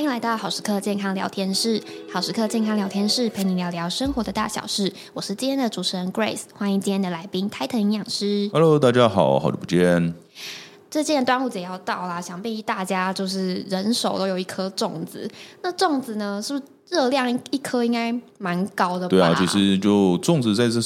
欢迎来到好时刻健康聊天室。好时刻健康聊天室陪你聊聊生活的大小事。我是今天的主持人 Grace，欢迎今天的来宾 Titan 营养师。Hello，大家好，好久不见。最近端午节要到啦，想必大家就是人手都有一颗粽子。那粽子呢，是不是热量一颗应该蛮高的吧？对啊，其实就粽子在这。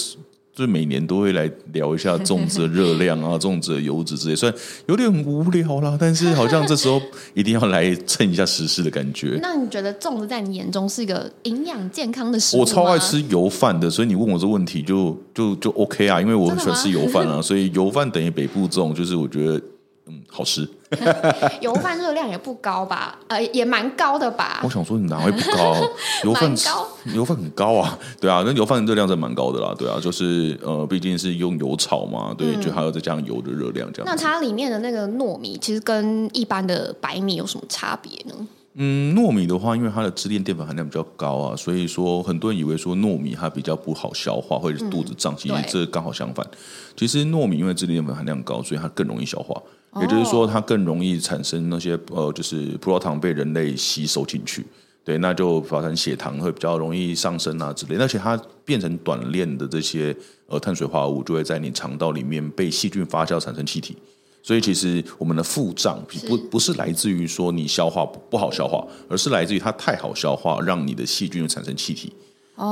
就每年都会来聊一下粽子的热量啊，粽子的油脂之类，虽然有点无聊啦，但是好像这时候一定要来蹭一下时事的感觉。那你觉得粽子在你眼中是一个营养健康的食物吗？我超爱吃油饭的，所以你问我这问题就就就 OK 啊，因为我很喜欢吃油饭啊，所以油饭等于北部粽，就是我觉得。嗯，好吃。油饭热量也不高吧？呃，也蛮高的吧？我想说，你哪会不高？油饭高，油饭很高啊。对啊，那油饭热量真蛮高的啦。对啊，就是呃，毕竟是用油炒嘛，对，嗯、就还要再加上油的热量这样。那它里面的那个糯米，其实跟一般的白米有什么差别呢？嗯，糯米的话，因为它的支链淀粉含量比较高啊，所以说很多人以为说糯米它比较不好消化，或者是肚子胀。其实这刚好相反。其实糯米因为支链淀粉含量高，所以它更容易消化。也就是说，它更容易产生那些呃，就是葡萄糖被人类吸收进去，对，那就发生血糖会比较容易上升啊之类。而且它变成短链的这些呃碳水化合物，就会在你肠道里面被细菌发酵产生气体。所以其实我们的腹胀不不是来自于说你消化不好消化，而是来自于它太好消化，让你的细菌产生气体。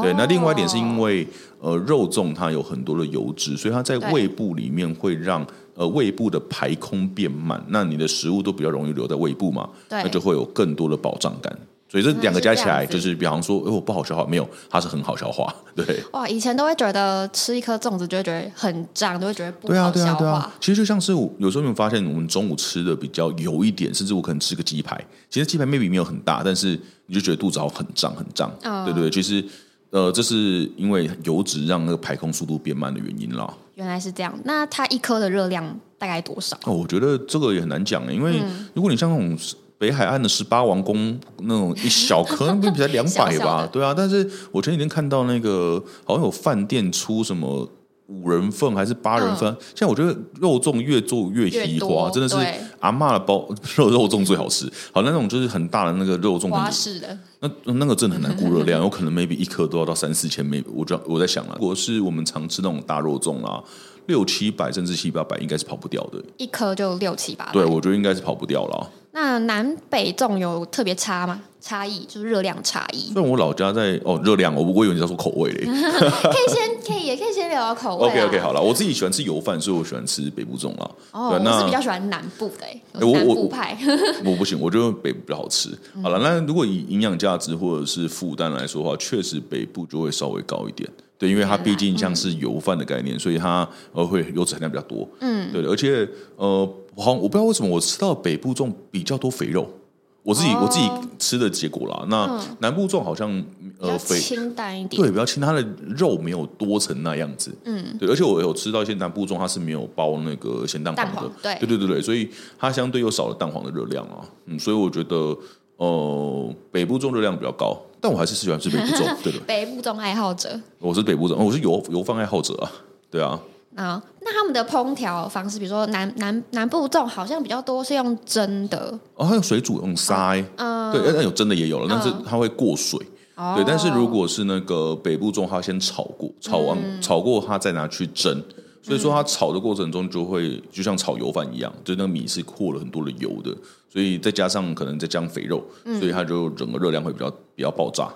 对，那另外一点是因为呃肉粽它有很多的油脂，所以它在胃部里面会让。呃，胃部的排空变慢，那你的食物都比较容易留在胃部嘛？对，那就会有更多的饱胀感。所以这两个加起来，就是比方说，哎，我不好消化，没有，它是很好消化。对，哇，以前都会觉得吃一颗粽子就会觉得很胀，都会觉得不好消化。对啊，对啊，对啊。其实就像是我有时候你会发现，我们中午吃的比较油一点，甚至我可能吃个鸡排，其实鸡排 maybe 没有很大，但是你就觉得肚子好很胀很胀。嗯，对对，其实呃，这是因为油脂让那个排空速度变慢的原因啦。原来是这样，那它一颗的热量大概多少？哦，我觉得这个也很难讲，因为如果你像那种北海岸的十八王宫那种一小颗，那比才两百吧，小小对啊。但是我前几天看到那个好像有饭店出什么五人份还是八人份，现在我觉得肉粽越做越稀花，真的是阿妈的包肉 肉粽最好吃。好，那种就是很大的那个肉粽，花式的。那那个真的很难估热量，有可能 maybe 一颗都要到三四千，maybe 我就我在想了，如果是我们常吃那种大肉粽啦，六七百甚至七八百应该是跑不掉的，一颗就六七百，对，我觉得应该是跑不掉了。那南北粽有特别差吗？差异就是热量差异。那我老家在哦，热量我我以为你在说口味嘞。可以先可以也可以先聊聊口味。OK OK 好了，我自己喜欢吃油饭，所以我喜欢吃北部粽啊。哦，我是比较喜欢南部的，南部派。我不行，我觉得北部比较好吃。好了，那如果以营养价值或者是负担来说的话，确实北部就会稍微高一点。对，因为它毕竟像是油饭的概念，所以它呃会油脂含量比较多。嗯，对，而且呃，好，我不知道为什么我吃到北部粽比较多肥肉。我自己、oh, 我自己吃的结果啦，那南部粽好像呃肥清淡一点，对，比较清，它的肉没有多成那样子，嗯，对，而且我有吃到一些南部粽，它是没有包那个咸蛋黄的，对，对对对对，所以它相对又少了蛋黄的热量啊，嗯，所以我觉得呃北部粽热量比较高，但我还是喜欢吃北部粽，对的，北部粽爱好者，我是北部粽，我是油油饭爱好者啊，对啊。啊，那他们的烹调方式，比如说南南南部粽好像比较多是用蒸的，哦，还有水煮用塞，嗯，对，那有蒸的也有了，但是它会过水，对，但是如果是那个北部粽，它先炒过，炒完炒过它再拿去蒸，所以说它炒的过程中就会就像炒油饭一样，就那个米是过了很多的油的，所以再加上可能再加上肥肉，所以它就整个热量会比较比较爆炸。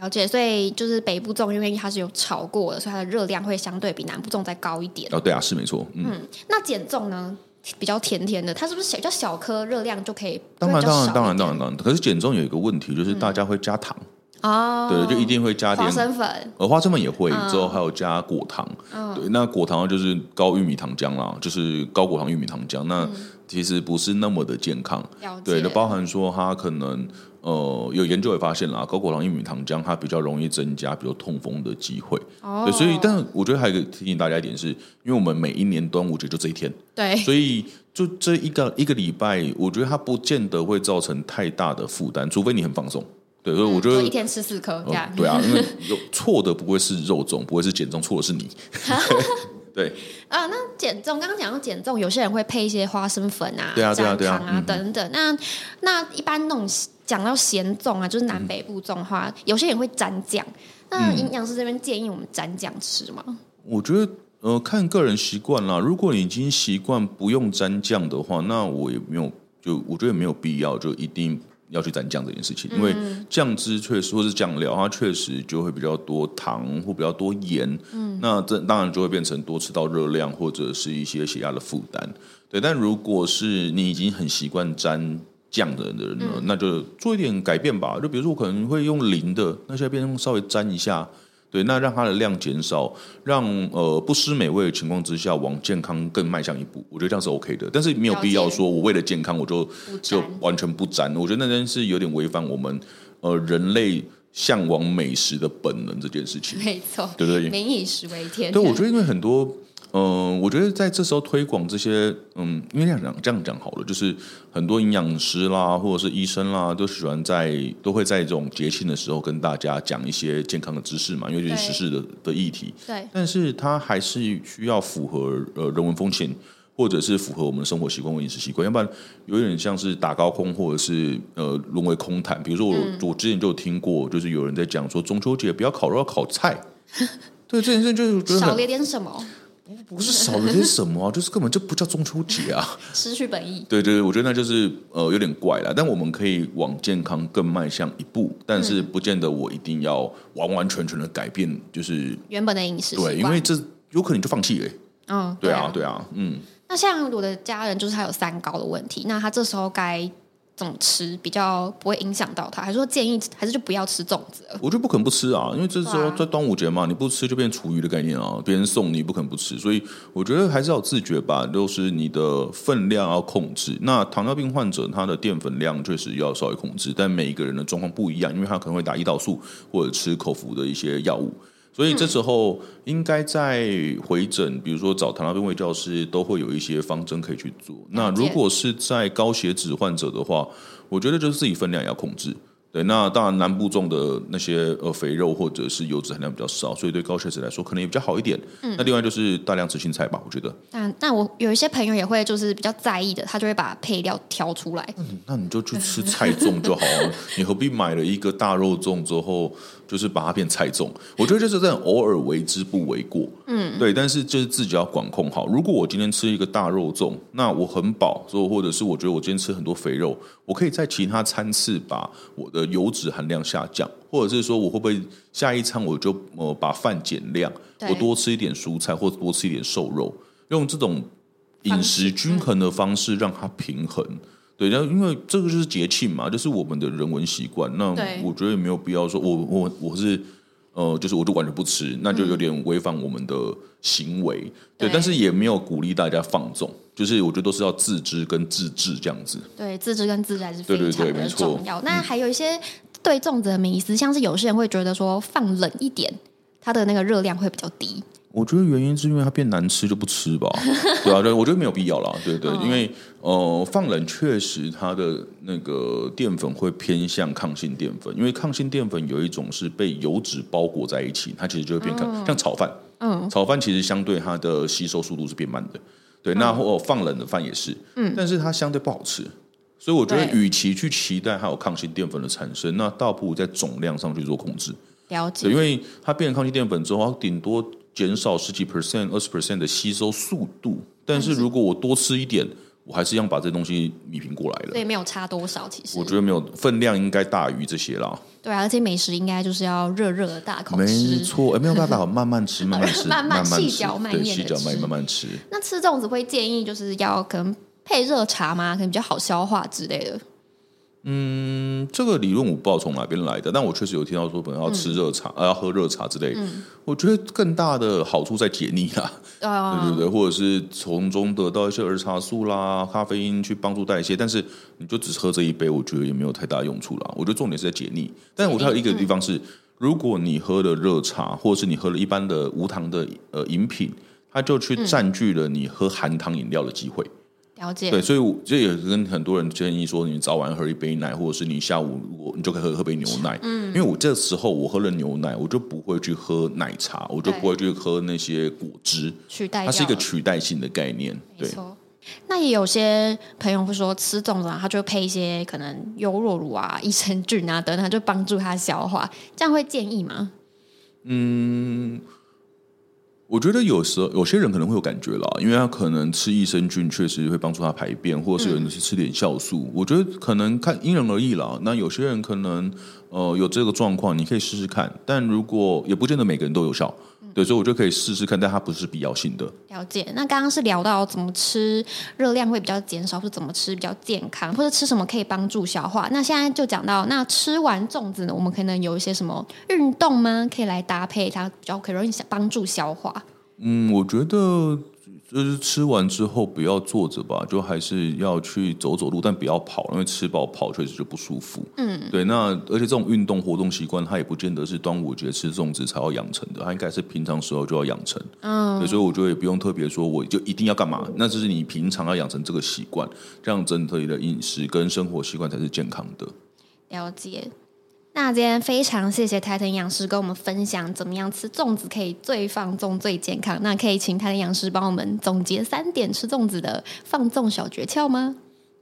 了解，所以就是北部粽，因为它是有炒过的，所以它的热量会相对比南部粽再高一点。哦，对啊，是没错。嗯，嗯，那碱粽呢，比较甜甜的，它是不是小比较小颗，热量就可以？当然，当然，当然，当然，当然。可是减重有一个问题，就是大家会加糖。哦、嗯。对，就一定会加点花生粉。呃，花生粉也会，之后还有加果糖。嗯。对，那果糖就是高玉米糖浆啦，就是高果糖玉米糖浆。那其实不是那么的健康。对，就包含说它可能。呃，有研究也发现啦，高果糖玉米糖浆它比较容易增加，比如痛风的机会。哦。对，所以，但我觉得还有一个提醒大家一点是，因为我们每一年端午节就这一天。对。所以，就这一个一个礼拜，我觉得它不见得会造成太大的负担，除非你很放松。对，所以我觉得、嗯、一天吃四颗。呃、对啊，因为 有错的不会是肉粽，不会是减重，错的是你。对。啊，那减重刚刚讲到减重，有些人会配一些花生粉啊、对啊、对啊、对啊、等等。嗯、那那一般那种。讲到咸粽啊，就是南北部粽的话，嗯、有些人会沾酱。那营养师这边建议我们沾酱吃吗？我觉得呃，看个人习惯啦。如果你已经习惯不用沾酱的话，那我也没有，就我觉得没有必要就一定要去沾酱这件事情。因为酱汁确实或是酱料，它确实就会比较多糖或比较多盐。嗯，那这当然就会变成多吃到热量或者是一些血压的负担。对，但如果是你已经很习惯沾酱的人呢，嗯、那就做一点改变吧。就比如说，我可能会用零的，那现在变成稍微沾一下，对，那让它的量减少，让呃不失美味的情况之下，往健康更迈向一步。我觉得这样是 OK 的，但是没有必要说我为了健康我就就完全不沾。我觉得那件事有点违反我们呃人类向往美食的本能这件事情。没错，对不对？民以食为天。对，我觉得因为很多。嗯、呃，我觉得在这时候推广这些，嗯，因为这样讲这样讲好了，就是很多营养师啦，或者是医生啦，都喜欢在都会在这种节庆的时候跟大家讲一些健康的知识嘛，因为这是时事的的议题。对，但是它还是需要符合呃人文风情，或者是符合我们的生活习惯和饮食习惯，要不然有点像是打高空，或者是呃沦为空谈。比如说我、嗯、我之前就有听过，就是有人在讲说中秋节不要烤肉，要烤菜。对，这件事就是觉得少了点什么。不是少了些什么啊，就是根本就不叫中秋节啊，失去本意。对对对，我觉得那就是呃有点怪了。但我们可以往健康更迈向一步，但是不见得我一定要完完全全的改变，就是原本的饮食。对，因为这有可能就放弃了。嗯，对啊，对啊，嗯。那像我的家人，就是他有三高的问题，那他这时候该。怎么吃比较不会影响到他？还是说建议还是就不要吃粽子？我就不肯不吃啊，因为这时候在端午节嘛，你不吃就变厨余的概念啊。别人送你不肯不吃，所以我觉得还是要自觉吧，就是你的分量要控制。那糖尿病患者他的淀粉量确实要稍微控制，但每一个人的状况不一样，因为他可能会打胰岛素或者吃口服的一些药物。所以这时候应该在回诊，比如说找糖尿病卫教师，都会有一些方针可以去做。那如果是在高血脂患者的话，我觉得就是自己分量也要控制。对，那当然南部种的那些呃肥肉或者是油脂含量比较少，所以对高血脂来说可能也比较好一点。嗯，那另外就是大量吃青菜吧，我觉得。但那我有一些朋友也会就是比较在意的，他就会把配料挑出来。嗯，那你就去吃菜粽就好了，你何必买了一个大肉粽之后？就是把它变菜粽，我觉得就是这样，偶尔为之不为过。嗯，对，但是就是自己要管控好。如果我今天吃一个大肉粽，那我很饱，所以或者是我觉得我今天吃很多肥肉，我可以在其他餐次把我的油脂含量下降，或者是说我会不会下一餐我就呃把饭减量，我多吃一点蔬菜或多吃一点瘦肉，用这种饮食均衡的方式让它平衡。对，然后因为这个就是节庆嘛，就是我们的人文习惯。那我觉得也没有必要说我，我我我是呃，就是我就完全不吃，那就有点违反我们的行为。嗯、对，但是也没有鼓励大家放纵，就是我觉得都是要自知跟自制这样子。对，自知跟自制还是非常的重要。对对对，没错。那还有一些对粽子的迷思，像是有些人会觉得说放冷一点，它的那个热量会比较低。我觉得原因是因为它变难吃就不吃吧，对啊，对，我觉得没有必要啦，对对，因为呃放冷确实它的那个淀粉会偏向抗性淀粉，因为抗性淀粉有一种是被油脂包裹在一起，它其实就会变抗，像炒饭，嗯，炒饭其实相对它的吸收速度是变慢的，对，那或放冷的饭也是，嗯，但是它相对不好吃，所以我觉得与其去期待它有抗性淀粉的产生，那倒不如在总量上去做控制，了。解，因为它变成抗性淀粉之后，它顶多。减少十几 percent、二十 percent 的吸收速度，但是如果我多吃一点，我还是一样把这东西米平过来了。所以没有差多少，其实我觉得没有分量应该大于这些啦。对啊，而且美食应该就是要热热的大口吃，没错，哎没有办法，慢慢吃，慢慢吃，慢慢细嚼慢咽细嚼慢慢慢吃。那吃粽子会建议就是要可能配热茶吗？可能比较好消化之类的。嗯，这个理论我不知道从哪边来的，但我确实有听到说，可能要吃热茶，嗯、要喝热茶之类。嗯、我觉得更大的好处在解腻啦，哦、对对对，或者是从中得到一些儿茶素啦、咖啡因去帮助代谢。但是你就只喝这一杯，我觉得也没有太大用处啦。我觉得重点是在解腻。但是我还有一个地方是，嗯、如果你喝了热茶，或者是你喝了一般的无糖的呃饮品，它就去占据了你喝含糖饮料的机会。了解。对，所以我这也跟很多人建议说，你早晚喝一杯奶，或者是你下午我你就可以喝喝杯牛奶。嗯，因为我这时候我喝了牛奶，我就不会去喝奶茶，我就不会去喝那些果汁，取代，它是一个取代性的概念。对，那也有些朋友会说吃粽子啊，他就配一些可能优酪乳啊、益生菌啊等等，就帮助他消化，这样会建议吗？嗯。我觉得有时候有些人可能会有感觉啦，因为他可能吃益生菌确实会帮助他排便，或者是有人是吃点酵素。嗯、我觉得可能看因人而异啦。那有些人可能呃有这个状况，你可以试试看。但如果也不见得每个人都有效。对，所以我就可以试试看，但它不是必要性的。了解。那刚刚是聊到怎么吃热量会比较减少，或者怎么吃比较健康，或者吃什么可以帮助消化。那现在就讲到，那吃完粽子呢，我们可能有一些什么运动吗？可以来搭配它，比较可以容易帮助消化。嗯，我觉得。就是吃完之后不要坐着吧，就还是要去走走路，但不要跑，因为吃饱跑确实就不舒服。嗯，对。那而且这种运动活动习惯，它也不见得是端午节吃粽子才要养成的，它应该是平常时候就要养成。嗯，所以我觉得也不用特别说，我就一定要干嘛，那就是你平常要养成这个习惯，这样整体的饮食跟生活习惯才是健康的。了解。那今天非常谢谢台腾营养师跟我们分享怎么样吃粽子可以最放纵、最健康。那可以请台腾营养师帮我们总结三点吃粽子的放纵小诀窍吗？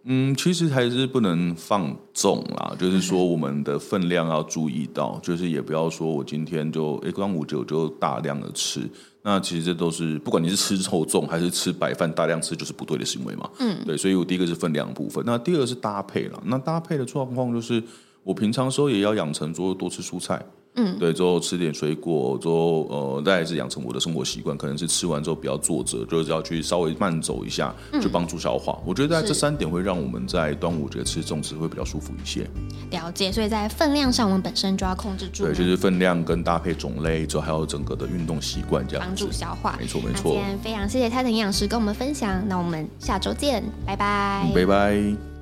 嗯，其实还是不能放纵啦，就是说我们的分量要注意到，就是也不要说我今天就一端午节就大量的吃，那其实这都是不管你是吃臭粽还是吃白饭大量吃，就是不对的行为嘛。嗯，对，所以我第一个是分量部分，那第二个是搭配了，那搭配的状况就是。我平常时候也要养成说多吃蔬菜，嗯，对，之后吃点水果，之后呃，再来是养成我的生活习惯，可能是吃完之后不要坐着，就是要去稍微慢走一下，去帮助消化。嗯、我觉得在这三点会让我们在端午节吃粽子会比较舒服一些。了解，所以在分量上，我们本身就要控制住。对，就是分量跟搭配种类，之后还有整个的运动习惯，这样帮助消化。没错没错。今天非常谢谢泰腾营养师跟我们分享，那我们下周见，拜拜，拜拜。